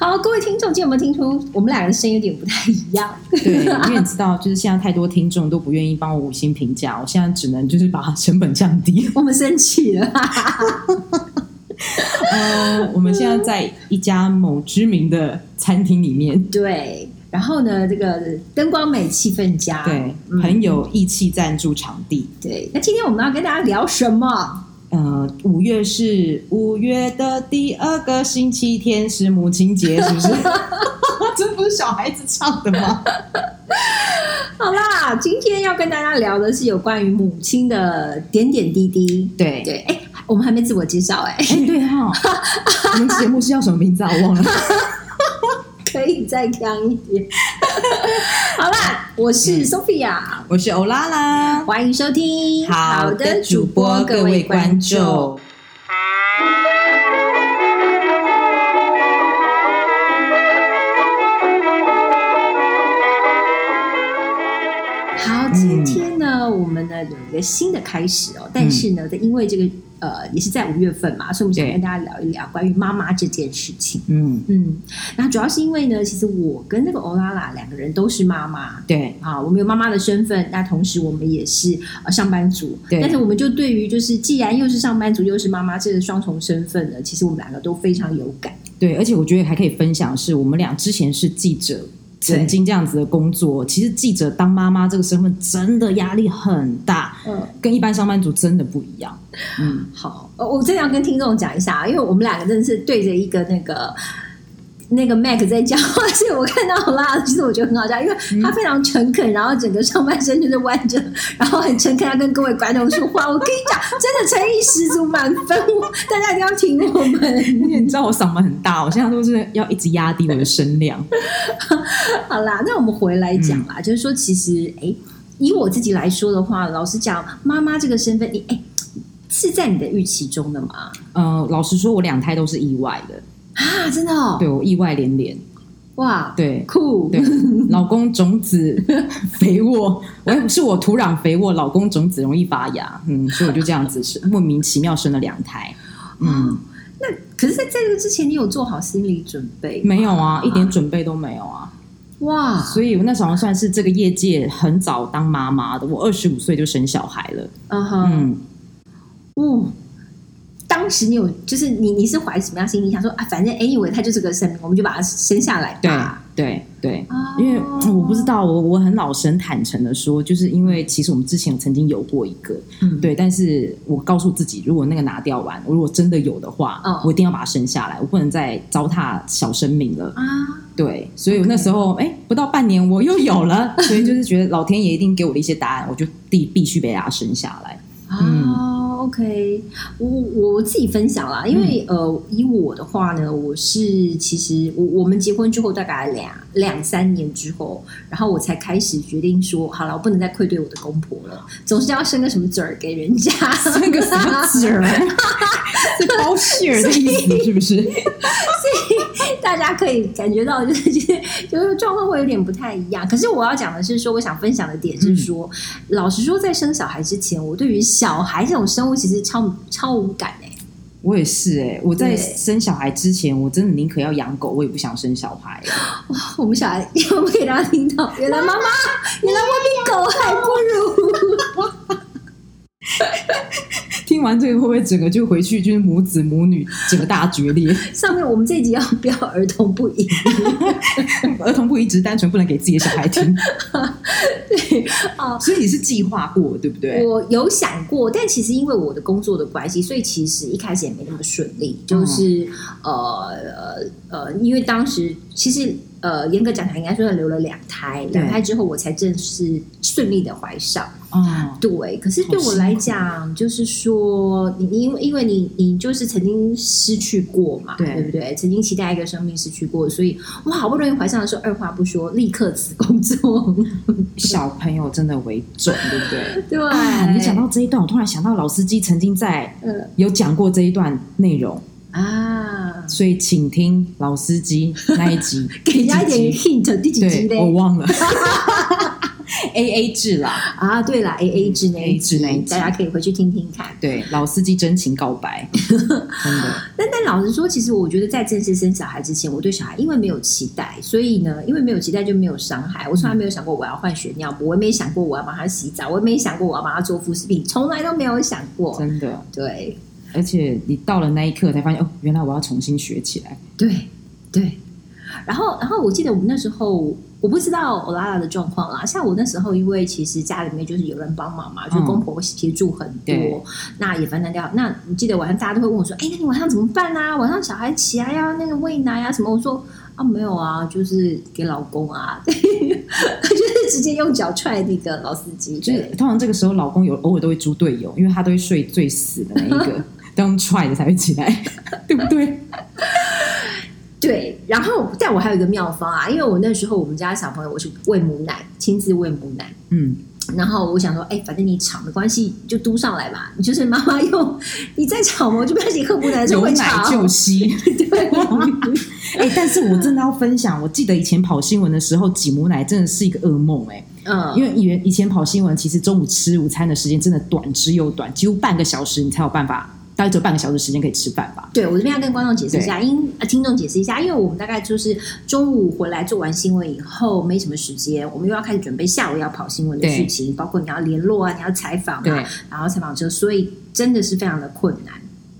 好，各位听众，今天有没有听出我们两个的声音有点不太一样？对，因为你知道，就是现在太多听众都不愿意帮我五星评价，我现在只能就是把成本降低。我们生气了。呃，我们现在在一家某知名的餐厅里面，对，然后呢，这个灯光美，气氛佳，对，嗯很有义气赞助场地。对。那今天我们要跟大家聊什么？呃，五月是五月的第二个星期天，是母亲节，是不是？这不是小孩子唱的吗？好啦，今天要跟大家聊的是有关于母亲的点点滴滴。对对，哎，我们还没自我介绍哎、哎，对哈、我们节目是叫什么名字啊？我忘了。可以再强一点。好啦，我是 Sophia，、我是欧拉拉。欢迎收听。好的，主播各位观众。呢有一个新的开始哦，但是呢，因为这个呃也是在五月份嘛，所以我们想跟大家聊一聊关于妈妈这件事情。嗯，嗯，那主要是因为呢，其实我跟那个欧拉拉两个人都是妈妈。对，啊，我们有妈妈的身份，那同时我们也是呃上班族，对。但是我们就对于就是既然又是上班族又是妈妈这个双重身份呢，其实我们两个都非常有感。对，而且我觉得还可以分享的是，我们俩之前是记者，曾经这样子的工作。其实记者当妈妈这个身份真的压力很大，嗯，跟一般上班族真的不一样。嗯，好，呃我真的要跟听众讲一下，因为我们两个真的是对着一个那个。那个 Mac 在讲话，所以我看到啦，其实我觉得很好笑，因为他非常诚恳，然后整个上半身就是弯着，然后很诚恳，要跟各位观众说话。我跟你讲，真的诚意十足，满分，大家一定要听我们。你知道我嗓门很大，我现在都是要一直压低我的声量。好啦，那我们回来讲啦，就是说，其实，哎，以我自己来说的话，老实讲，妈妈这个身份，你哎是在你的预期中的吗？呃，老实说，我两胎都是意外的，啊，真的哦，对我意外连连。哇，对酷，对，老公种子肥沃，我是我土壤肥沃，老公种子容易发芽，嗯，所以我就这样子是莫名其妙生了两胎。嗯，那可是在这个之前，你有做好心理准备吗？没有啊，一点准备都没有啊。哇，所以我那时候算是这个业界很早当妈妈的，我二十五岁就生小孩了。嗯哼，嗯，哦，当时你有就是你你是怀什么样心理？想说啊，反正 anyway 它就是个生命，我们就把他生下来对吧。对对。哦因为嗯我不知道，我我很老实、很坦诚的说，就是因为其实我们之前曾经有过一个，嗯对，但是我告诉自己，如果那个拿掉完，我如果真的有的话，嗯我一定要把它生下来，我不能再糟蹋小生命了。啊，对，所以我那时候哎，不到半年我又有了，所以就是觉得老天爷一定给我的一些答案，我就必必须被他生下来。哦，OK，我我自己分享啦，因为、呃，以我的话呢，我是其实我我们结婚之后大概两两三年之后，然后我才开始决定说，好了，我不能再愧对我的公婆了，总是要生个什么子儿给人家，生个什么子儿，是包馅儿的意思是不是？所以大家可以感觉到，就是就是就是状况会有点不太一样。可是我要讲的是说，我想分享的点是说，老实说，在生小孩之前，我对于小孩这种生物其实超超无感哎、我也是哎、我在生小孩之前，我真的宁可要养狗，我也不想生小孩。哇我们小孩，我们给大家听到，原来妈妈，原来我比狗还不如。听完这个会不会整个就回去就是母子母女整个大决裂？上面我们这一集要不要儿童不宜，儿童不宜只是单纯不能给自己的小孩听，对啊。所以你是计划过对不对？我有想过，但其实因为我的工作的关系，所以其实一开始也没那么顺利。就是、呃呃呃，因为当时其实呃严格讲起来，应该说留了两胎，对两胎之后我才正式顺利的怀上。哦，对，可是对我来讲，就是说，你你因为因为你你就是曾经失去过嘛，对不对？曾经期待一个生命失去过，所以我好不容易怀上的时候，二话不说，立刻辞工作。小朋友真的为重，对不对？对，啊，你讲到这一段，我突然想到老司机曾经在呃有讲过这一段内容，啊，所以请听老司机那一集，给人家一点 hint，第几集对，我？忘了。A A 制啦，啊，对了，A A 制那一 AA 制那一集大家可以回去听听看。对，老司机真情告白，真的，但但老实说，其实我觉得在正式生小孩之前，我对小孩因为没有期待，所以呢，因为没有期待就没有伤害。我从来没有想过我要换血尿布，我也没想过我要帮他洗澡，我也没想过我要帮他做副食品，从来都没有想过。真的。对而且你到了那一刻才发现，哦，原来我要重新学起来。对对，然后然后我记得我们那时候。我不知道欧拉拉的状况啦，像我那时候，因为其实家里面就是有人帮忙嘛，就是公婆协助很多，那也分担掉。那你记得晚上大家都会问我说：“哎，那你晚上怎么办啊？晚上小孩起来要那个喂奶啊什么？”我说：“啊，没有啊，就是给老公啊，就是直接用脚踹那个老司机。”就是通常这个时候，老公有偶尔都会猪队友，因为他都会睡最死的那一个，都用踹的才会起来，对不对？对，然后但我还有一个妙方啊，因为我那时候我们家小朋友我是喂母奶，亲自喂母奶。嗯，然后我想说，哎，反正你吵没关系，就嘟上来嘛。你就是妈妈用，你再吵嘛，我就不要你喝母奶的时候有奶会吵。就吸。对，哎、但是我真的要分享，我记得以前跑新闻的时候，挤母奶真的是一个噩梦哎、嗯，因为以前以前跑新闻，其实中午吃午餐的时间真的短之又短，几乎半个小时你才有办法，大概只有半个小时时间可以吃饭吧。对我这边要跟观众解释一下，因呃听众解释一下，因为我们大概就是中午回来做完新闻以后没什么时间，我们又要开始准备下午要跑新闻的事情，包括你要联络啊，你要采访啊，然后采访车，所以真的是非常的困难。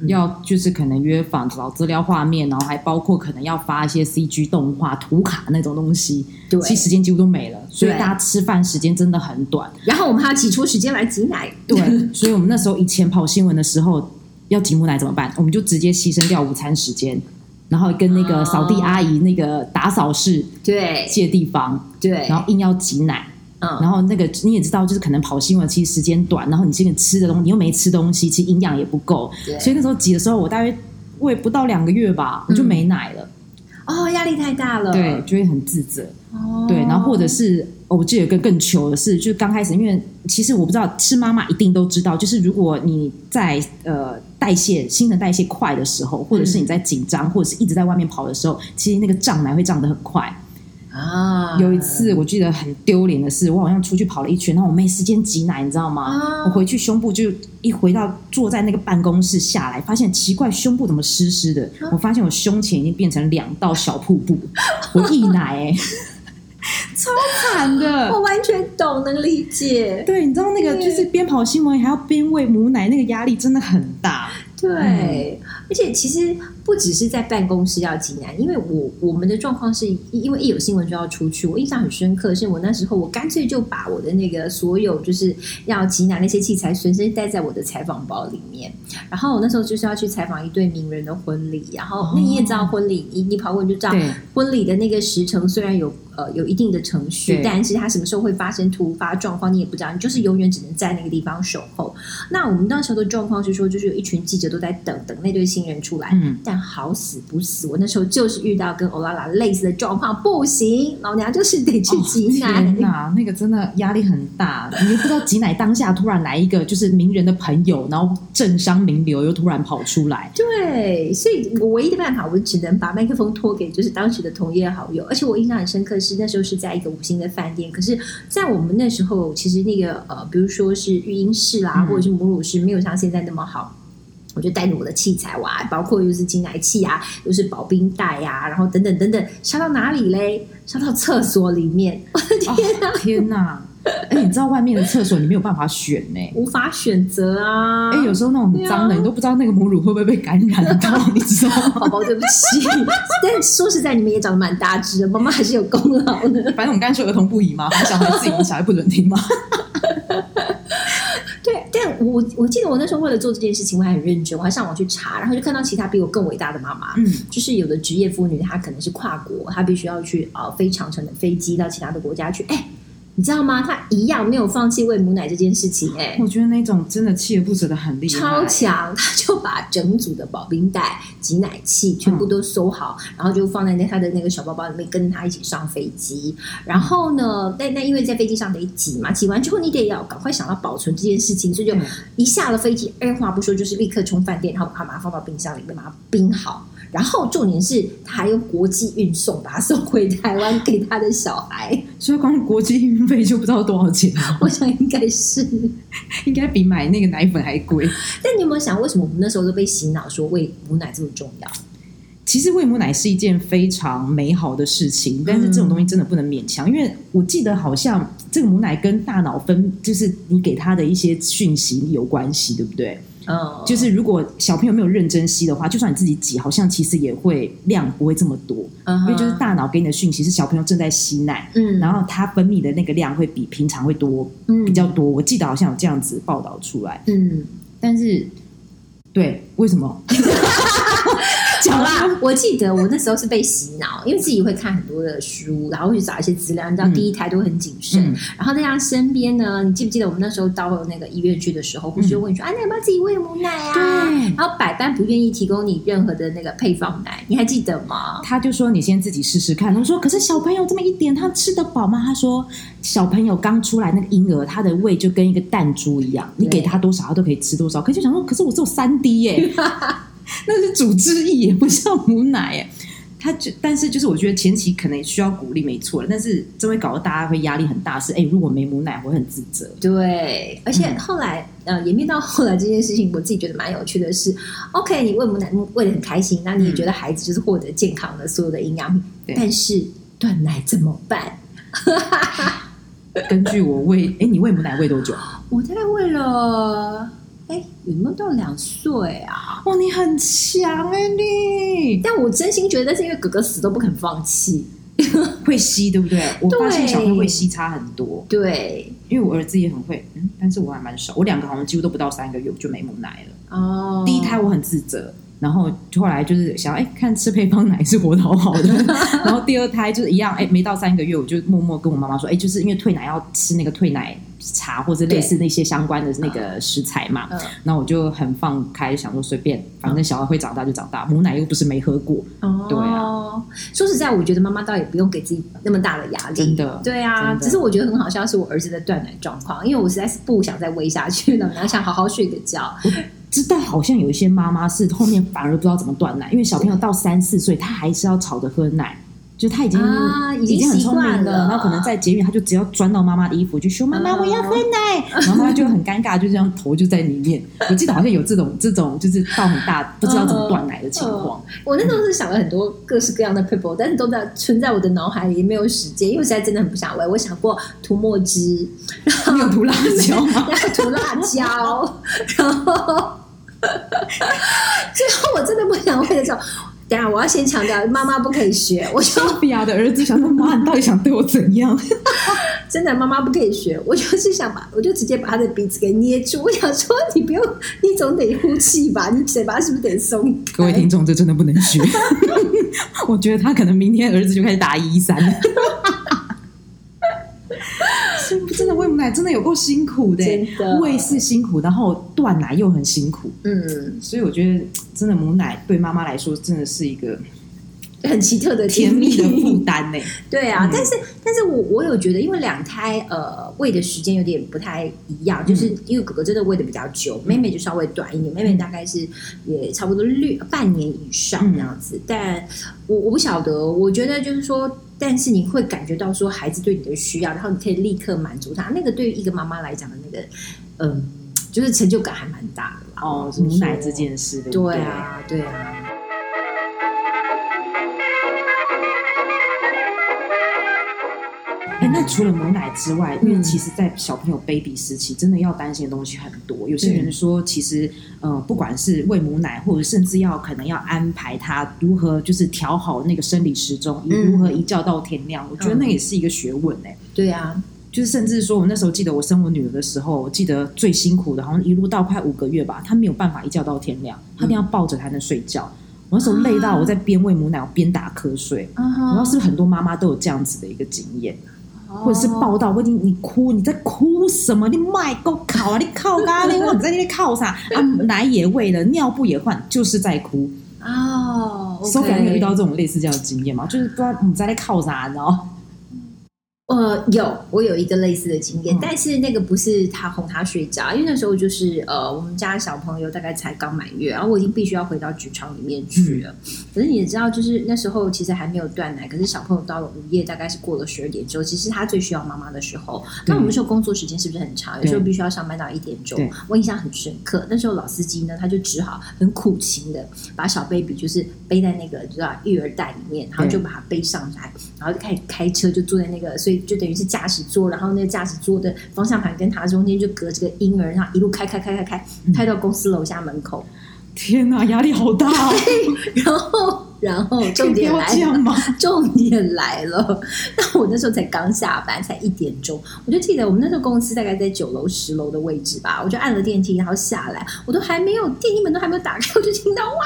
要就是可能约访找资料画面，然后还包括可能要发一些 CG 动画、图卡那种东西，对，其实时间几乎都没了，所以大家吃饭时间真的很短。然后我们还要挤出时间来挤奶。对，所以我们那时候以前跑新闻的时候，要挤母奶怎么办？我们就直接牺牲掉午餐时间，然后跟那个扫地阿姨那个打扫室对。借地方，对，然后硬要挤奶。嗯，然后那个你也知道，就是可能跑新闻其实时间短，然后你这个吃的东西你又没吃东西，其实营养也不够，对。所以那时候挤的时候，我大约喂不到两个月吧，我就没奶了，哦，压力太大了。对，就会很自责。哦，对，然后或者是、哦我记得有一个更糗的是，就是刚开始，因为其实我不知道，吃妈妈一定都知道，就是如果你在呃代谢新陈代谢快的时候，或者是你在紧张，或者是一直在外面跑的时候，其实那个胀奶会胀得很快。啊，有一次我记得很丢脸的是，我好像出去跑了一圈，然后我没时间挤奶，你知道吗？啊我回去胸部就一回到坐在那个办公室下来，发现奇怪，胸部怎么湿湿的？啊我发现我胸前已经变成两道小瀑布，我溢奶哎、超惨的。我完全懂，能理解。对，你知道那个就是边跑新闻还要边喂母奶，那个压力真的很大。对，而且其实不只是在办公室要挤奶，因为我我们的状况是因为一有新闻就要出去，我印象很深刻，是我那时候我干脆就把我的那个所有就是要挤奶那些器材随身带在我的采访包里面，然后我那时候就是要去采访一对名人的婚礼，然后那你也知道婚礼，你你跑过你就知道婚礼的那个时程虽然有呃有一定的程序，但是它什么时候会发生突发状况你也不知道，你就是永远只能在那个地方守候。那我们那时候的状况是说，就是有一群记者都在等等那对新人出来，嗯但好死不死，我那时候就是遇到跟欧拉拉类似的状况，不行，老娘就是得去挤奶。哦天哪，那个真的压力很大，你又不知道挤奶当下突然来一个就是名人的朋友，然后政商名流又突然跑出来，对，所以我唯一的办法，我只能把麦克风托给就是当时的同业好友，而且我印象很深刻是那时候是在一个五星的饭店，可是，在我们那时候其实那个呃，比如说是育婴室啦，嗯或者是母乳室，没有像现在那么好。我就带着我的器材哇，包括又是挤奶器啊，又是保冰袋呀、然后等等等等，烧到哪里嘞？烧到厕所里面，我 的哦天哪，天哪！哎，你知道外面的厕所你没有办法选呢、无法选择啊！哎，有时候那种很脏的，啊你都不知道那个母乳会不会被感染到，你知道吗？宝宝对不起，但说实在，你们也长得蛮大只的，妈妈还是有功劳的。反正我们刚才说儿童不宜嘛，小孩自己小孩不准听嘛。我我记得我那时候为了做这件事情，我还很认真，我还上网去查，然后就看到其他比我更伟大的妈妈，嗯，就是有的职业妇女，她可能是跨国，她必须要去呃飞长城的飞机到其他的国家去，哎，你知道吗？他一样没有放弃喂母奶这件事情，哎。我觉得那种真的锲而不舍的很厉害，超强，他就把整组的保冰袋、挤奶器全部都收好，然后就放在那他的那个小包包里面，跟他一起上飞机。然后呢，但那因为在飞机上得挤嘛，挤完之后你得要赶快想到保存这件事情，所以就嗯一下了飞机，二话不说就是立刻冲饭店，然后把它把它放到冰箱里面，把它冰好。然后重点是他还用国际运送把他送回台湾给他的小孩，所以光国际运费就不知道多少钱，我想应该是。应该比买那个奶粉还贵。但你有没有想，为什么我们那时候都被洗脑说喂母奶这么重要？其实喂母奶是一件非常美好的事情，但是这种东西真的不能勉强，因为我记得好像这个母奶跟大脑分，就是你给他的一些讯息有关系，对不对？嗯，就是如果小朋友没有认真吸的话，就算你自己挤，好像其实也会量不会这么多，因为就是大脑给你的讯息是小朋友正在吸奶，嗯。然后它分泌的那个量会比平常会多，嗯比较多。我记得好像有这样子报道出来，嗯，但是对，为什么？好啦，我记得我那时候是被洗脑，因为自己会看很多的书，然后会去找一些资料。你知道嗯第一胎都很谨慎，嗯然后在他身边呢，你记不记得我们那时候到那个医院去的时候，护士就问你说：“啊，你要不要自己喂母奶啊？”对然后百般不愿意提供你任何的那个配方奶，你还记得吗？他就说你先自己试试看。他说可是小朋友这么一点，他吃得饱吗？他说小朋友刚出来那个婴儿，他的胃就跟一个弹珠一样，你给他多少他都可以吃多少。可是就想说，可是我只有三滴耶，那是主汁液耶，不像母奶耶。他就，但是就是我觉得前期可能需要鼓励，没错，但是这会搞得大家会压力很大。是哎，如果没母奶，我会很自责。对，而且嗯后来、呃演变到后来这件事情，我自己觉得蛮有趣的是，OK，你喂母奶喂的很开心，那你也觉得孩子就是获得健康的所有的营养品，对但是断奶怎么办？根据我喂，哎，你喂母奶喂多久？我大概喂了，哎，有没有到两岁啊？哇，你很强哎，你但我真心觉得，是因为哥哥死都不肯放弃。会吸，对不对？我发现小朋友会吸差很多。对，因为我儿子也很会，嗯，但是我还蛮少，我两个好像几乎都不到三个月我就没母奶了。哦，第一胎我很自责，然后后来就是想，哎，看吃配方奶是活得好好的。然后第二胎就是一样，哎，没到三个月我就默默跟我妈妈说，哎，就是因为退奶要吃那个退奶茶或者类似那些相关的那个食材嘛。嗯我就很放开，想说随便，反正小孩会长大就长大，母奶又不是没喝过。哦，对啊。说实在，我觉得妈妈倒也不用给自己那么大的压力，真的对啊。只是我觉得很好笑，是我儿子的断奶状况，因为我实在是不想再喂下去了，然后想好好睡个觉。知道好像有一些妈妈是后面反而不知道怎么断奶，因为小朋友到三四岁，他还是要吵着喝奶，就他已经、啊已经很聪明习惯了然后可能在捷运他就只要钻到妈妈的衣服，就说妈妈嗯我要喝奶，然后妈妈就很尴尬，就这样头就在里面。我记得好像有这种这种就是到很大不知道怎么断奶的情况。我那时候是想了很多各式各样的 people，但是都在存在我的脑海里，没有时间，因为我现在真的很不想喂。我想过涂墨汁，你有涂辣椒吗？然后涂辣椒，然后 最后我真的不想喂的时候，等一下我要先强调，妈妈不可以学。我说比亚的儿子想说妈，你到底想对我怎样？真的，妈妈不可以学。我就是想把，我就直接把他的鼻子给捏住。我想说，你不用，你总得呼气吧？你嘴巴是不是得松？各位听众，这真的不能学。我觉得他可能明天儿子就开始打一一三了。真的喂母奶真的有够辛苦的喂是辛苦，然后断奶又很辛苦，嗯，所以我觉得真的母奶对妈妈来说真的是一个很奇特的甜蜜的负担呢。对啊，嗯。但是但是我我有觉得，因为两胎呃喂的时间有点不太一样，就是嗯。因为哥哥真的喂的比较久，妹妹就稍微短一点，妹妹大概是也差不多六半年以上这样子。嗯但我我不晓得，我觉得就是说，但是你会感觉到说孩子对你的需要，然后你可以立刻满足他，那个对于一个妈妈来讲的那个嗯，就是成就感还蛮大的啦。哦，母奶说这件事，对啊，对啊。哎，那除了母奶之外，因为嗯其实，在小朋友 baby 时期，真的要担心的东西很多。有些人说，其实，呃，不管是喂母奶，或者甚至要可能要安排他如何就是调好那个生理时钟，以如何一觉到天亮，我觉得那也是一个学问哎、对啊，就是甚至说，我那时候记得我生我女儿的时候，我记得最辛苦的，好像一路到快五个月吧，她没有办法一觉到天亮，她一定要抱着才能睡觉。我那时候累到我在边喂母奶，我边打瞌睡。我我不知道是不是很多妈妈都有这样子的一个经验。或者是抱到我已经你哭你在哭什么？你卖够考啊！你靠咖喱我你在那边靠啥 啊？奶也喂了，尿布也换，就是在哭。哦 Sophia 你有遇到这种类似这样的经验嘛？就是不知道你在那靠啥，你知道？呃，有，我有一个类似的经验，嗯但是那个不是他哄他睡觉，因为那时候就是呃，我们家小朋友大概才刚满月，然后我已经必须要回到职场里面去了。可是你也知道，就是那时候其实还没有断奶，可是小朋友到了午夜，大概是过了十二点之后，其实他最需要妈妈的时候。那我们说工作时间是不是很长？有时候必须要上班到一点钟。我印象很深刻，那时候老司机呢，他就只好很苦情的把小 baby 就是背在那个你知道育儿袋里面，然后就把它背上来，然后就开始开车，就坐在那个，所以就等于是驾驶座，然后那个驾驶座的方向盘跟他中间就隔着个婴儿，然后一路开开开开开，开到公司楼下门口，天哪，压力好大哦！然后然后重点来了。吗？重点来了，那我那时候才刚下班，才一点钟，我就记得我们那时候公司大概在九楼、十楼的位置吧，我就按了电梯，然后下来，我都还没有电梯门都还没有打开，我就听到哇，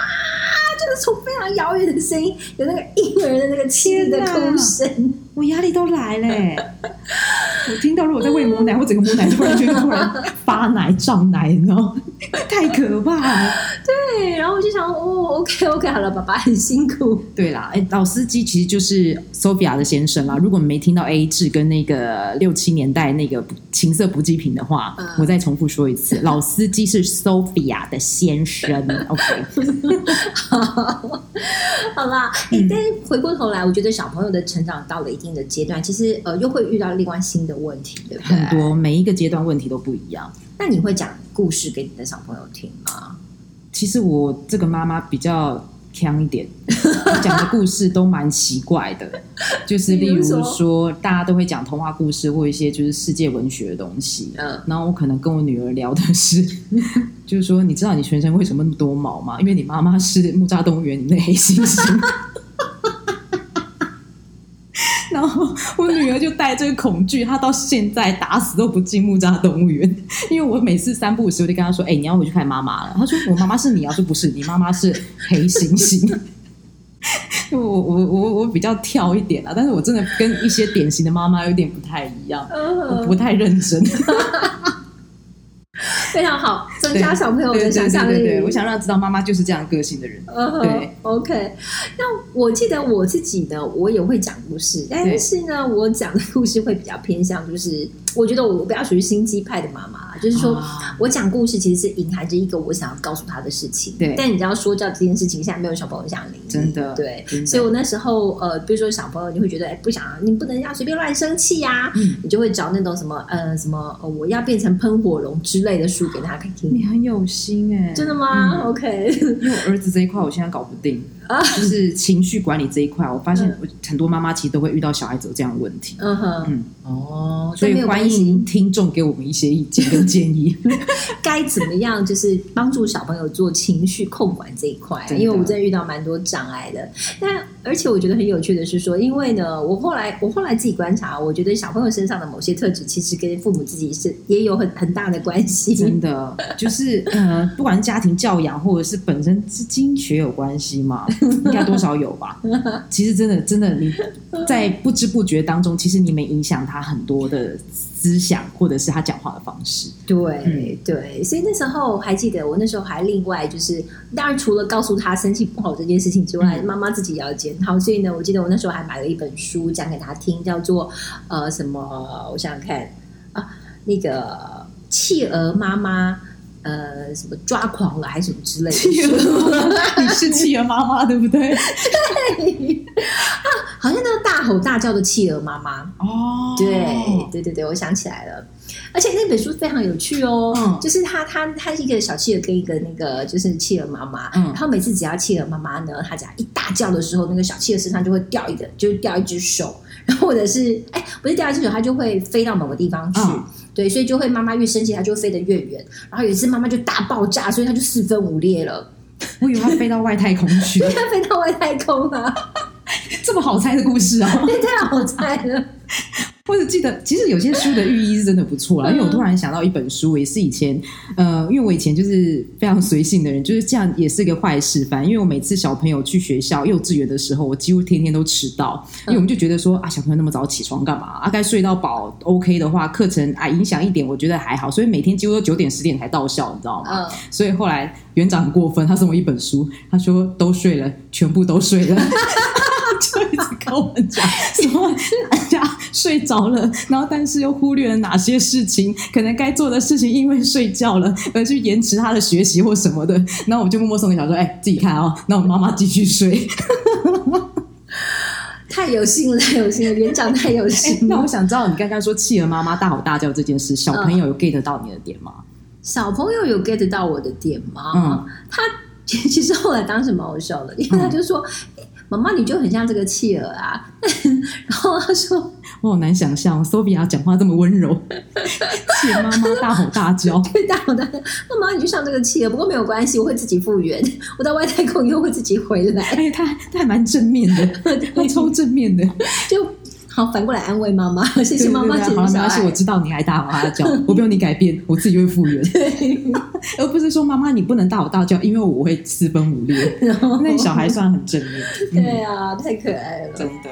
就是从非常遥远的声音，有那个婴儿的那个妻子的哭声，我压力都来嘞！我听到如果在喂母奶，我整个母奶突然就突然发奶胀奶，你知道吗？太可怕了。对，然后我就想，哦，OK OK，好了，爸爸很辛苦，对啦，哎，老司机其实就是 Sophia 的先生啦。如果你没听到 A 制跟那个六七年代那个情色补给品的话，嗯我再重复说一次，老司机是 Sophia 的先生。OK，好啦，哎、嗯但是回过头来，我觉得小朋友的成长到了一定的阶段，其实呃，又会遇到另外新的问题，对不对？很多每一个阶段问题都不一样。那你会讲故事给你的小朋友听吗？其实我这个妈妈比较强一点，讲的故事都蛮奇怪的，就是例如说说大家都会讲童话故事或一些就是世界文学的东西。嗯，然后我可能跟我女儿聊的是，就是说，你知道你全身为什么那么多毛吗？因为你妈妈是木栅动物园里面的黑猩猩。然后我女儿就带这个恐惧，她到现在打死都不进木栅动物园，因为我每次三不五时我就跟她说：“哎、你要回去看妈妈了。”她说：“我妈妈是你啊？”我说：“不是，你妈妈是黑猩猩。”我我我我比较跳一点啊，但是我真的跟一些典型的妈妈有点不太一样，我不太认真。非常好，增加小朋友的想象力。对对，我想让他知道妈妈就是这样个性的人。对，OK。那我记得我自己呢，我也会讲故事，但是呢，我讲的故事会比较偏向，就是我觉得我不要属于心机派的妈妈，就是说。啊。我讲故事其实是隐含着一个我想要告诉他的事情，对。但你知道说教这件事情，现在没有小朋友想理你，真的对。所以我那时候呃，比如说小朋友，你会觉得哎，不想你不能要随便乱生气呀、嗯。你就会找那种什么呃什么、呃、我要变成喷火龙之类的书给他听。你很有心哎、真的吗、嗯。O k 因为我儿子这一块我现在搞不定，啊就是情绪管理这一块，我发现很多妈妈其实都会遇到小孩子有这样的问题。嗯哼，嗯哦，所以欢迎听众给我们一些意见跟建议。该怎么样，就是帮助小朋友做情绪控管这一块，因为我真的遇到蛮多障碍的。但而且我觉得很有趣的是说，因为呢，我后来我后来自己观察，我觉得小朋友身上的某些特质，其实跟父母自己是也有很很大的关系。真的，就是呃，不管是家庭教养，或者是本身是经学有关系嘛，应该多少有吧。其实真的真的，你在不知不觉当中，其实你们影响他很多的思想，或者是他讲话的方式。对、嗯对，所以那时候还记得，我那时候还另外就是，当然除了告诉他生气不好这件事情之外，嗯妈妈自己也要检讨。所以呢，我记得我那时候还买了一本书讲给他听，叫做呃什么？我想想看啊，那个企鹅妈妈。呃，什么抓狂了还是什么之类的书？你是企鹅妈妈对不对？对啊，好像那个大吼大叫的企鹅妈妈。哦，对对对对，我想起来了，而且那本书非常有趣哦，嗯就是他他他是一个小企鹅跟一个那个就是企鹅妈妈，嗯然后每次只要企鹅妈妈呢，他只要一大叫的时候，那个小企鹅身上就会掉一个，就是掉一只手，然后或者是哎不是掉一只手，它就会飞到某个地方去。嗯对，所以就会妈妈越生气，它就会飞得越远。然后有一次妈妈就大爆炸，所以它就四分五裂了，我以为它飞到外太空去，它飞到外太空了，这么好猜的故事啊。也太好猜了。或者记得，其实有些书的寓意是真的不错啦。因为我突然想到一本书，也是以前，呃，因为我以前就是非常随性的人，就是这样，也是一个坏示范。因为我每次小朋友去学校幼稚园的时候，我几乎天天都迟到，因为我们就觉得说啊，小朋友那么早起床干嘛？啊，该睡到饱 OK 的话，课程啊影响一点，我觉得还好，所以每天几乎都九点十点才到校，你知道吗？嗯，所以后来园长很过分，他送我一本书，他说都睡了，全部都睡了，跟我们讲什么人家睡着了，然后但是又忽略了哪些事情，可能该做的事情因为睡觉了而去延迟他的学习或什么的，然后我就默默送给小说，哎，自己看啊、那我妈妈继续睡。太有心了，太有心了，园长太有哎心了。那我想知道你刚刚说企鹅妈妈大吼大叫这件事，小朋友有 get 到你的点吗？小朋友有 get 到我的点吗？嗯他其其实后来当时蛮好笑的，因为他就说：“诶妈妈，你就很像这个企鹅啊。”然后他说 我好难想象，Sophia 讲话这么温柔，企鹅妈妈大吼大叫。：“对，大吼大叫妈妈，你就像这个企鹅，不过没有关系，我会自己复原，我到外太空以后会自己回来。哎，他他还蛮正面的，他超正面的。”就好反过来安慰妈妈，谢谢对妈妈好了，没解决小关系，我。知道你还大吼大叫，我不用你改变，我自己会复原，而不是说妈妈你不能大吼大叫，因为我会四分五裂。然后那小孩算很正面，嗯对啊，太可爱了。真的。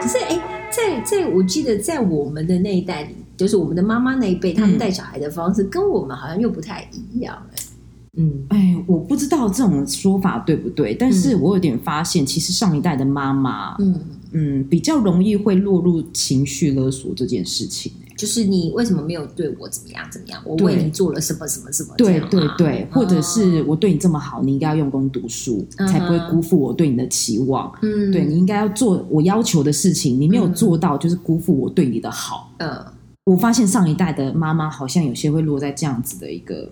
可是哎，在在我记得在我们的那一代里，就是我们的妈妈那一辈，他们嗯带小孩的方式跟我们好像又不太一样。哎嗯，哎，我不知道这种说法对不对，但是我有点发现，其实上一代的妈妈，嗯，嗯，比较容易会落入情绪勒索这件事情。就是你为什么没有对我怎么样怎么样？我为你做了什么什么什么？对对对，或者是哦我对你这么好，你应该要用功读书，嗯才不会辜负我对你的期望。嗯，对你应该要做我要求的事情，你没有做到，就是辜负我对你的好。呃，我发现上一代的妈妈好像有些会落在这样子的一个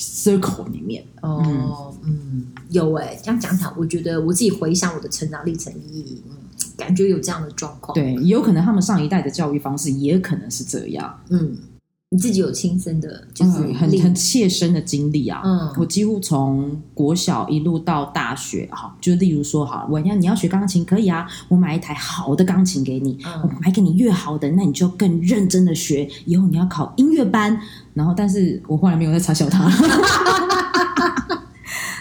circle 里面。哦，嗯，有哎，这样讲起来，我觉得我自己回想我的成长历程，嗯，感觉有这样的状况。，对，也有可能他们上一代的教育方式也可能是这样，嗯，你自己有亲身的，就是嗯，很很切身的经历啊。嗯我几乎从国小一路到大学，哈，就例如说，哈，我要你要学钢琴可以啊，我买一台好的钢琴给你，嗯我买给你越好的，那你就更认真的学，以后你要考音乐班。然后，但是我后来没有再嘲笑他。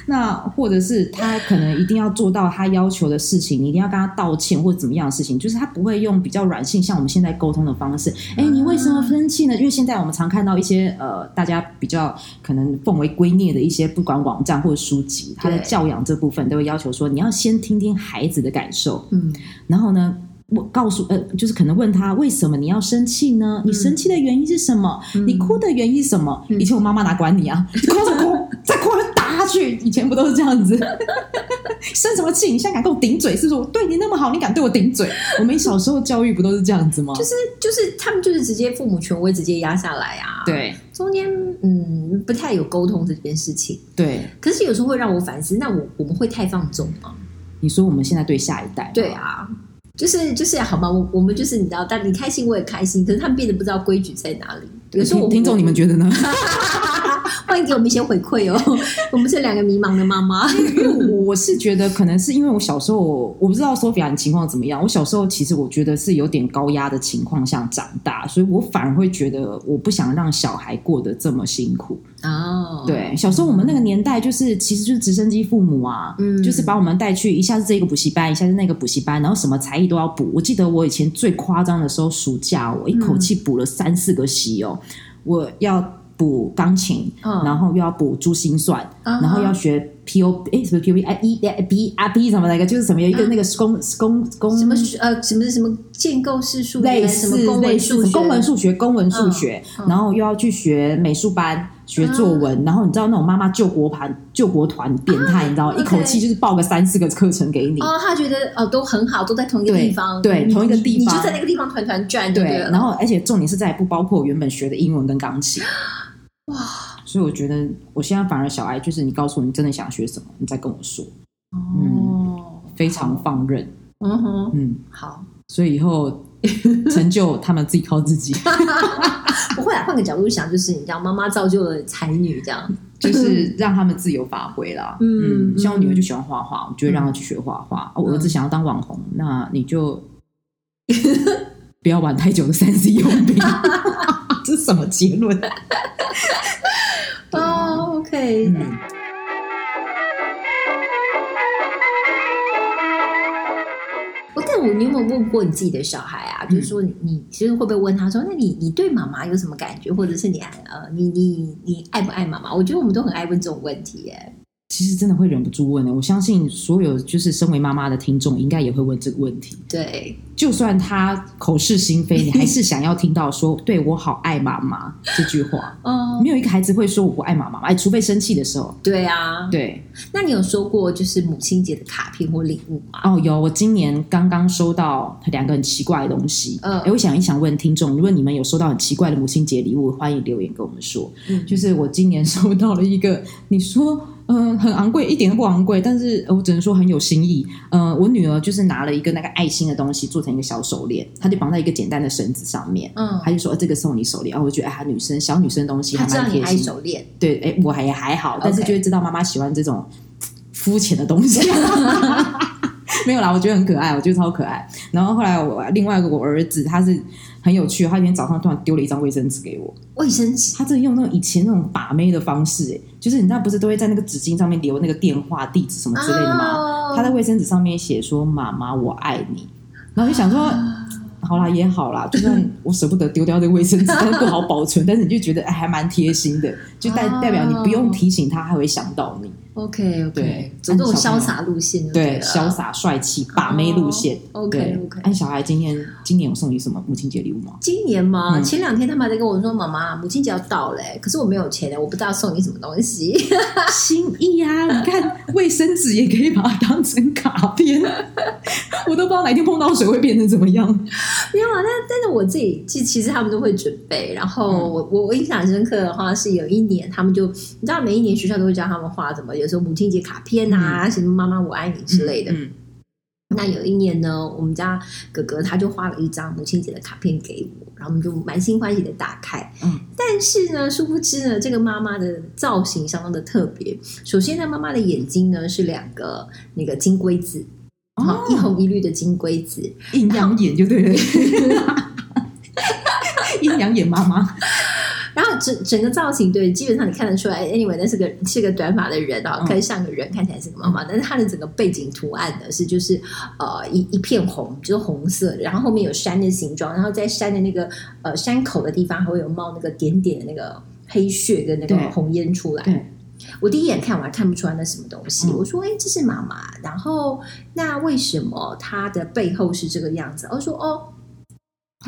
那或者是他可能一定要做到他要求的事情，你一定要跟他道歉或者怎么样的事情，就是他不会用比较软性，像我们现在沟通的方式。哎，你为什么生气呢？因为现在我们常看到一些呃，大家比较可能奉为圭臬的一些不管网站或者书籍，他的教养这部分都会要求说，你要先听听孩子的感受，嗯然后呢，我告诉呃，就是可能问他为什么你要生气呢？你生气的原因是什么？你哭的原因是什么？以前我妈妈哪管你啊？你哭着哭，再哭就打下去。以前不都是这样子？生什么气？你现在敢跟我顶嘴？是不是我对你那么好，你敢对我顶嘴？我们小时候教育不都是这样子吗？就是就是他们就是直接父母权威直接压下来啊，，对中间嗯不太有沟通这件事情，对，可是有时候会让我反思，那我我们会太放纵吗？你说我们现在对下一代，对，啊。就是就是好吗，我我们就是你知道，但你开心我也开心，可是他们变得不知道规矩在哪里。有时候我听听众你们觉得呢？欢迎给我们一些回馈哦。我们是两个迷茫的妈妈，我我是觉得可能是因为我小时候我不知道 Sophia 你情况怎么样，我小时候其实我觉得是有点高压的情况下长大，所以我反而会觉得我不想让小孩过得这么辛苦。哦，对，小时候我们那个年代就是其实就是直升机父母啊，嗯就是把我们带去一下是这个补习班，一下是那个补习班，然后什么才艺都要补。我记得我以前最夸张的时候，暑假我一口气补了三四个习哦，我要。补钢琴，嗯。然后又要补珠心算，啊然后要学 P O 哎什么 P O P 哎 E 哎 B R B 什么那个，就是什么有一个那个公公公什么呃什么什么建构式数学，类似什么公类似文数学，公文数学、公文数学，然后又要去学美术班、学作文，然后你知道那种妈妈救国盘、救国团变态，你知道，一口气就是报个三四个课程给你。哦，他觉得哦都很好，都在同一个地方，对同一个地方。你就在那个地方团团转，对，然后而且重点是在不包括原本学的英文跟钢琴。哇，所以我觉得我现在反而小孩就是你告诉我你真的想学什么，你再跟我说，哦，非常放任。嗯哼，嗯，好，所以以后成就他们自己靠自己。不会啊，换个角度想，就是你知道，妈妈造就了才女，这样，就是让他们自由发挥啦。嗯嗯，像我女儿就喜欢画画，我就会让她去学画画。哦我儿子想要当网红，那你就 不要玩太久的三 C 用品。这是什么结论？哦，OK，嗯，我但我你有没有问过你自己的小孩啊？就是说你，你其实会不会问他说，那你你对妈妈有什么感觉，或者是你爱呃，你你你爱不爱妈妈？我觉得我们都很爱问这种问题耶。其实真的会忍不住问的。我相信所有就是身为妈妈的听众，应该也会问这个问题。对，就算他口是心非，你还是想要听到说“对我好爱妈妈” 这句话。嗯，没有一个孩子会说我不爱妈妈，哎，除非生气的时候。对啊，对。那你有收过就是母亲节的卡片或礼物吗？哦，有。我今年刚刚收到两个很奇怪的东西。嗯，哎，我想一想问听众，如果你们有收到很奇怪的母亲节礼物，欢迎留言跟我们说。嗯，就是我今年收到了一个，你说。嗯，很昂贵，一点都不昂贵，但是我只能说很有心意。呃，我女儿就是拿了一个那个爱心的东西做成一个小手链，她就绑在一个简单的绳子上面。嗯，她就说：“这个送你手链。”哦，我觉得哎，女生小女生东西还蛮贴心。手链，对，哎，我还也还好，但是就会知道妈妈喜欢这种肤浅的东西。没有啦，我觉得很可爱，我觉得超可爱。然后后来我另外一个我儿子，他是。很有趣，他今天早上突然丢了一张卫生纸给我。卫生纸，他真的用那种以前那种把妹的方式，哎，就是你知道不是都会在那个纸巾上面留那个电话、地址什么之类的吗？他在卫生纸上面写说：“妈妈，我爱你。”然后就想说。好啦，也好啦，就算我舍不得丢掉这个卫生纸，但不好保存，但是你就觉得哎，还蛮贴心的，就代代表你不用提醒他，他会想到你。OK，对，走这种潇洒路线，对，潇洒帅气把妹路线。OK，OK。哎，小孩今天今年有送你什么母亲节礼物吗？今年吗？前两天他们还在跟我说，妈妈，母亲节要到嘞，可是我没有钱嘞，我不知道送你什么东西。心意啊，你看卫生纸也可以把它当成卡片，我都不知道哪天碰到水会变成怎么样。没有啊，但但是我自己其其实他们都会准备。然后我我我印象深刻的话是有一年，他们就你知道，每一年学校都会教他们画怎么，有时候母亲节卡片啊，什么妈妈我爱你之类的。那有一年呢，我们家哥哥他就画了一张母亲节的卡片给我，然后我们就满心欢喜的打开。嗯，但是呢，殊不知呢，这个妈妈的造型相当的特别。首先呢，妈妈的眼睛呢是两个那个金龟子。一红一绿的金龟子，阴阳眼就对了，阴阳眼妈妈。整整个造型，对，基本上你看得出来，anyway，那是个是个短发的人啊，可以像个人，看起来是个妈妈。但是他的整个背景图案呢，是就是呃一一片红，就是红色，然后后面有山的形状，然后在山的那个呃山口的地方还会有冒那个点点的那个黑血跟那个红烟出来。我第一眼看我还看不出来那什么东西，我说：“哎，这是妈妈。”然后那为什么她的背后是这个样子？我说：“哦，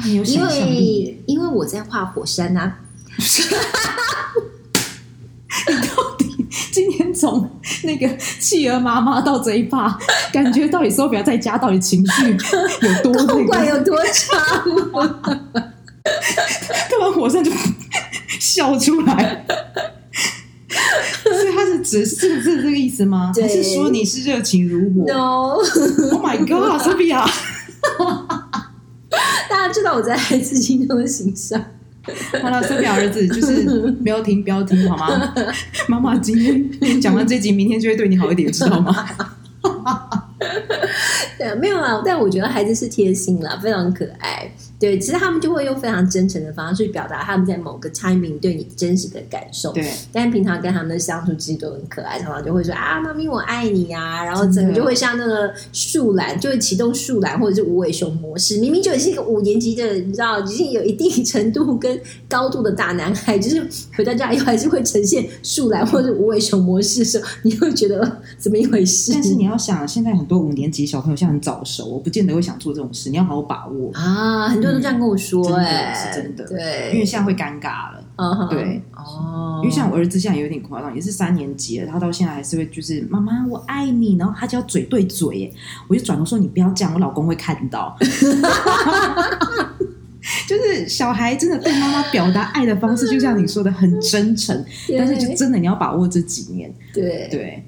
因为因为我在画火山啊。你到底今天从那个企鹅妈妈到这一趴，感觉到底手表在家到底情绪有多不管有多差，看完火山就笑出来。所以他是指是是这个意思吗？还是说你是热情如火？No，Oh my God，Sophia，大家知道我在孩子心中的形象。好了，Sophia 儿子就是不要听，不要听，好吗？妈妈今天讲完这集，明天就会对你好一点，知道吗？对，没有啊，但我觉得孩子是贴心啦，非常可爱。对，其实他们就会用非常真诚的方式去表达他们在某个 timing 对你真实的感受。对，但平常跟他们的相处其实都很可爱，常常就会说啊，妈咪我爱你啊，然后整个就会像那个树懒，就会启动树懒或者是无尾熊模式。明明就已是一个五年级的，你知道已经有一定程度跟高度的大男孩，就是回到家以后还是会呈现树懒或者无尾熊模式的时候，你会觉得怎么一回事？但是你要想，现在很多五年级小朋友现在很早熟，我不见得会想做这种事，你要好好把握啊，很多。都这样跟我说，哎，是真的，对，因为现在会尴尬了，嗯，对，哦，因为像我儿子现在有点夸张，也是三年级了，他到现在还是会就是妈妈我爱你，然后他就要嘴对嘴，我就转头说你不要这样，我老公会看到，就是小孩真的对妈妈表达爱的方式，就像你说的很真诚，但是就真的你要把握这几年，对。对。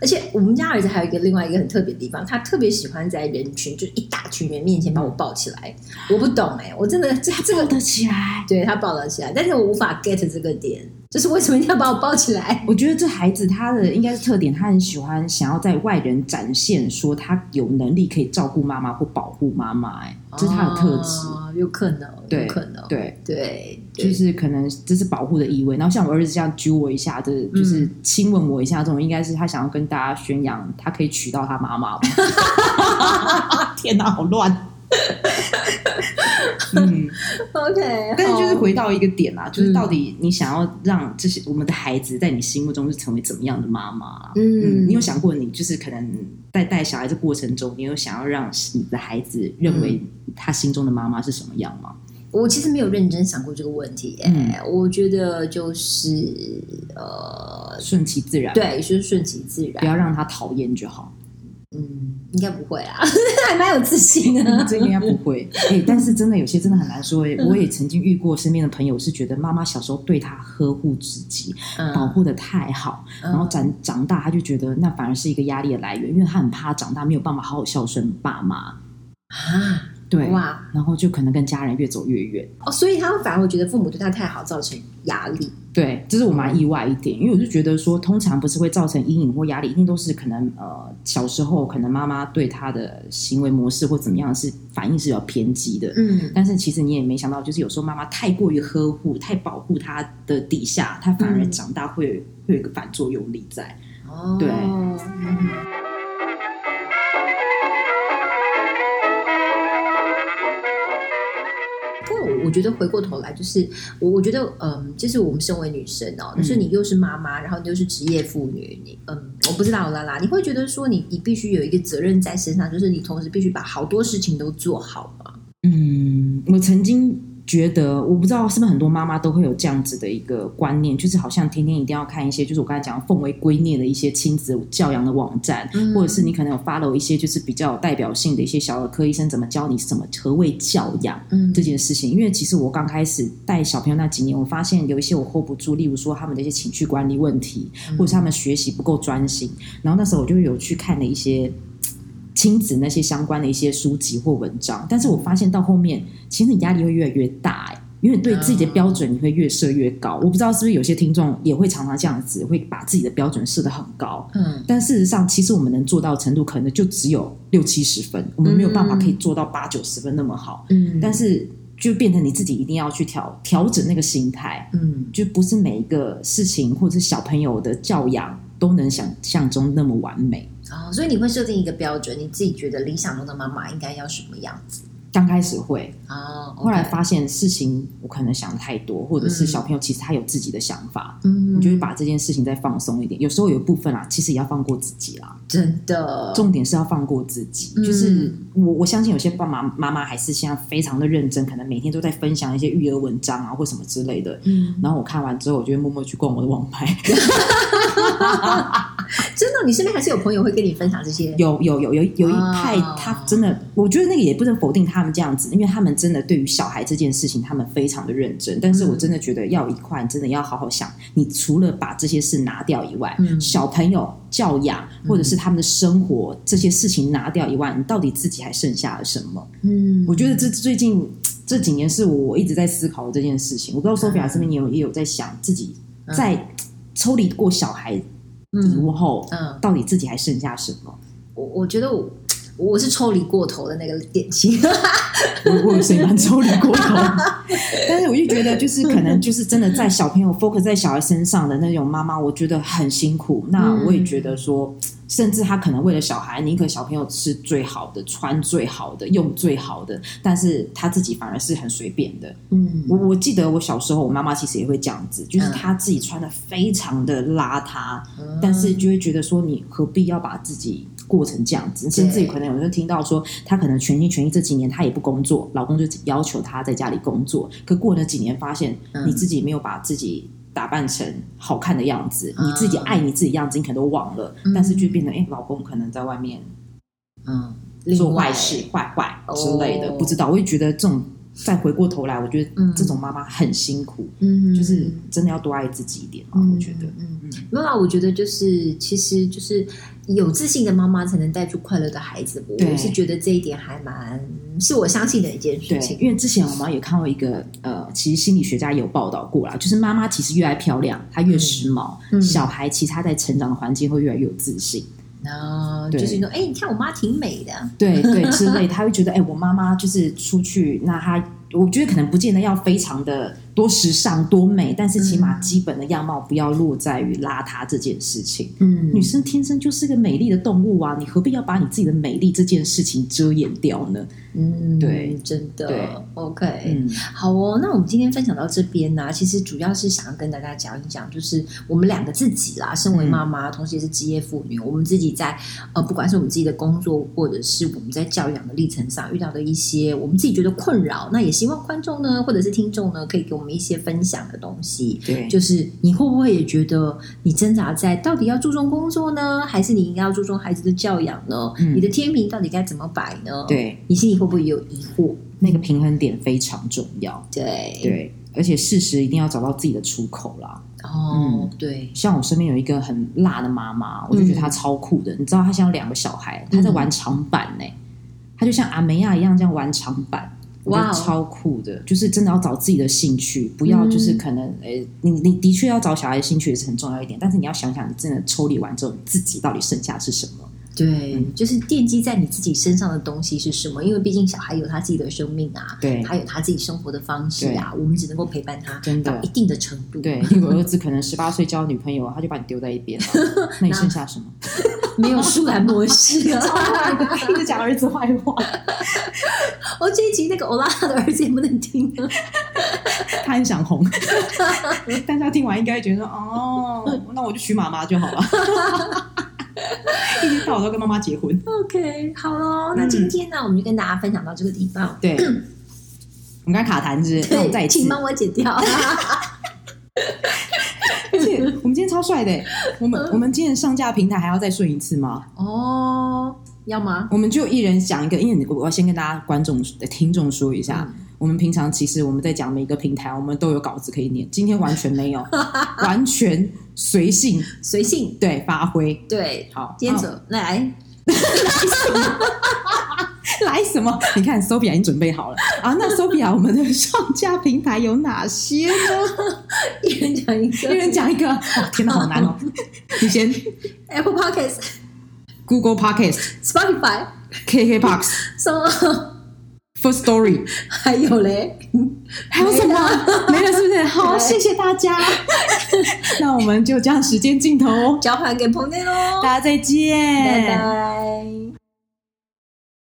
而且我们家儿子还有一个另外一个很特别的地方，他特别喜欢在人群，就是一大群人面前把我抱起来。我不懂哎，我真的这这个抱得起来，对他抱了起来，但是我无法 get 这个点。就是为什么一定要把我抱起来？我觉得这孩子他的应该是特点，他很喜欢想要在外人展现说他有能力可以照顾妈妈或保护妈妈，哎，这是他的特质，有可能，有可能，对对就是可能这是保护的意味。然后像我儿子这样揪我一下，这就是亲吻我一下，这种应该是他想要跟大家宣扬他可以娶到他妈妈吧。天哪，好乱！嗯，OK，但是就是回到一个点啦，就是到底你想要让这些我们的孩子在你心目中是成为怎么样的妈妈？嗯你有想过你就是可能在带小孩的过程中，你有想要让你的孩子认为他心中的妈妈是什么样吗？我其实没有认真想过这个问题、哎、我觉得就是呃，顺其自然，，对，就是顺其自然，不要让他讨厌就好。嗯，应该不会啊，还蛮有自信的。这应该不。会，哎、但是真的有些真的很难说、哎，我也曾经遇过身边的朋友是觉得妈妈小时候对他呵护至极，保嗯护的太好，然后长长大他就觉得那反而是一个压力的来源，因为他很怕长大没有办法好好孝顺爸妈，啊，对，哇，然后就可能跟家人越走越远。哦，所以他反而会觉得父母对他太好，造成压力。对，这是我蛮意外一点，因为我就觉得说，通常不是会造成阴影或压力，一定都是可能呃小时候可能妈妈对他的行为模式或怎么样是反应是比较偏激的。嗯但是其实你也没想到，就是有时候妈妈太过于呵护、太保护他的底下，他反而嗯长大会有会有一个反作用力在。哦，对嗯我我觉得回过头来，就是我我觉得，嗯，就是我们身为女生哦，就是你又是妈妈，然后你又是职业妇女，你嗯，我不知道啦啦，你会觉得说你你必须有一个责任在身上，就是你同时必须把好多事情都做好吗。嗯，我曾经觉得，我不知道是不是很多妈妈都会有这样子的一个观念，就是好像天天一定要看一些，就是我刚才讲的奉为圭臬的一些亲子教养的网站，嗯。或者是你可能有 follow 一些就是比较有代表性的一些小儿科医生怎么教你怎么何谓教养。嗯。这件事情，因为其实我刚开始带小朋友那几年，我发现有一些我 hold 不住，例如说他们的一些情绪管理问题，或者是他们学习不够专心，然后那时候我就有去看了一些亲子那些相关的一些书籍或文章，但是我发现到后面，其实你压力会越来越大、哎，因为对自己的标准你会越设越高。我不知道是不是有些听众也会常常这样子，会把自己的标准设得很高。嗯但事实上，其实我们能做到的程度可能就只有六七十分，我们没有办法可以做到八九十分那么好。嗯但是就变成你自己一定要去调调整那个心态，嗯就不是每一个事情或者是小朋友的教养都能想象中那么完美。哦，所以你会设定一个标准，你自己觉得理想中的妈妈应该要什么样子？刚开始会，哦，后来发现事情我可能想的太多，或者是小朋友其实他有自己的想法，嗯你就会把这件事情再放松一点。有时候有一部分啊，其实也要放过自己啦。真的重点是要放过自己，嗯就是我我相信有些爸妈妈妈还是现在非常的认真，可能每天都在分享一些育儿文章啊或什么之类的。嗯，然后我看完之后，我就会默默去逛我的网拍。真的，你身边还是有朋友会跟你分享这些？有有有有有一派，他真的，我觉得那个也不能否定他们这样子，因为他们真的对于小孩这件事情，他们非常的认真。但是我真的觉得要一块，真的要好好想，你除了把这些事拿掉以外，嗯小朋友教养或者是他们的生活这些事情拿掉以外，你到底自己还剩下了什么？嗯，我觉得这最近这几年是我一直在思考的这件事情。我不知道 Sophia 这边也有也有在想自己在抽离过小孩以嗯后，嗯，到底自己还剩下什么？我我觉得我我是抽离过头的那个典型。我我有谁蛮抽离过头，但是我就觉得，就是可能就是真的在小朋友 focus 在小孩身上的那种妈妈，我觉得很辛苦。那我也觉得说，甚至他可能为了小孩，宁可小朋友吃最好的、穿最好的、用最好的，但是他自己反而是很随便的。嗯我我记得我小时候，我妈妈其实也会这样子，就是嗯她自己穿的非常的邋遢，但是就会觉得说，你何必要把自己过成这样子？甚至于可能有人听到说，她可能全心全意这几年她也不工作，老公就要求她在家里工作，可过了几年发现嗯你自己没有把自己。打扮成好看的样子，嗯。你自己爱你自己样子，你可能都忘了，但是就变成哎、老公可能在外面嗯，做坏事、坏坏之类的，哦不知道。我就觉得这种再回过头来，我觉得嗯。这种妈妈很辛苦，嗯，就是真的要多爱自己一点嘛。嗯我觉得，嗯，没有啊，我觉得就是其实就是有自信的妈妈才能带出快乐的孩子。我是觉得这一点还蛮是我相信的一件事，情。因为之前我们也看过一个呃，其实心理学家有报道过啦，就是妈妈其实越爱漂亮，她越时髦，嗯。小孩其实他在成长的环境会越来越有自信，然后就是说，哎，你看我妈挺美的，对对之类，他会觉得，哎、我妈妈就是出去，那她我觉得可能不见得要非常的多时尚、多美，但是起码基本的样貌不要落在于邋遢这件事情。嗯。女生天生就是个美丽的动物啊，你何必要把你自己的美丽这件事情遮掩掉呢？嗯，对。真的。对，OK，嗯，好哦，那我们今天分享到这边呢、其实主要是想要跟大家讲一讲，就是我们两个自己啦，身为妈妈，同时也是职业妇女，我们自己在呃，不管是我们自己的工作，或者是我们在教养的历程上遇到的一些我们自己觉得困扰，那也希望观众呢，或者是听众呢，可以给我们一些分享的东西。对，就是你会不会也觉得你挣扎在到底要注重工作呢，还是你应该要注重孩子的教养呢？嗯你的天平到底该怎么摆呢？，对，你心里会不会有疑惑？那个平衡点非常重要。对，对，而且事实一定要找到自己的出口啦。哦，对，像我身边有一个很辣的妈妈，我就觉得她超酷的。你知道，她现在有两个小孩，她在玩长板呢、她就像阿梅亚一样这样玩长板。我觉得超酷的，就是真的要找自己的兴趣，不要就是可能，诶、你你的确要找小孩的兴趣也是很重要一点，但是你要想想，你真的抽离完之后，你自己到底剩下是什么？对，嗯就是奠基在你自己身上的东西是什么？因为毕竟小孩有他自己的生命啊，对他有他自己生活的方式啊，我们只能够陪伴他真的到一定的程度。对，例如儿子可能十八岁交女朋友，他就把你丢在一边了，那你剩下什么？没有舒兰模式啊！一直讲儿子坏话，我，这一集那个欧拉的儿子也不能听啊。他很想红，但他听完应该觉得说哦，那我就娶妈妈就好了。一天到晚都跟妈妈结婚。OK，好喽，那今天呢，我们就跟大家分享到这个地方。对，我们刚才卡痰是不是，那我们再，一次请。帮我剪掉。而且我们今天超帅的，我们我们今天上架平台还要再顺一次吗？哦，要吗？我们就一人讲一个，因为我要先跟大家观众、听众说一下，我们平常其实我们在讲每个平台，我们都有稿子可以念，今天完全没有，完全随性，随性。对，发挥。对，好，今天好走来，来什么？你看，Sophia 已经准备好了啊。那 Sophia，我们的上架平台有哪些呢？一人讲一个。一人讲一个。哦，天哪，好难哦。你先 Apple Podcast、Google Podcast、Spotify，KKBox、什么？First Story，还有嘞，还有什么？没了，是不是？好，谢谢大家。那我们就这样时间尽头哦，交还给彭内喽，大家再见，拜拜。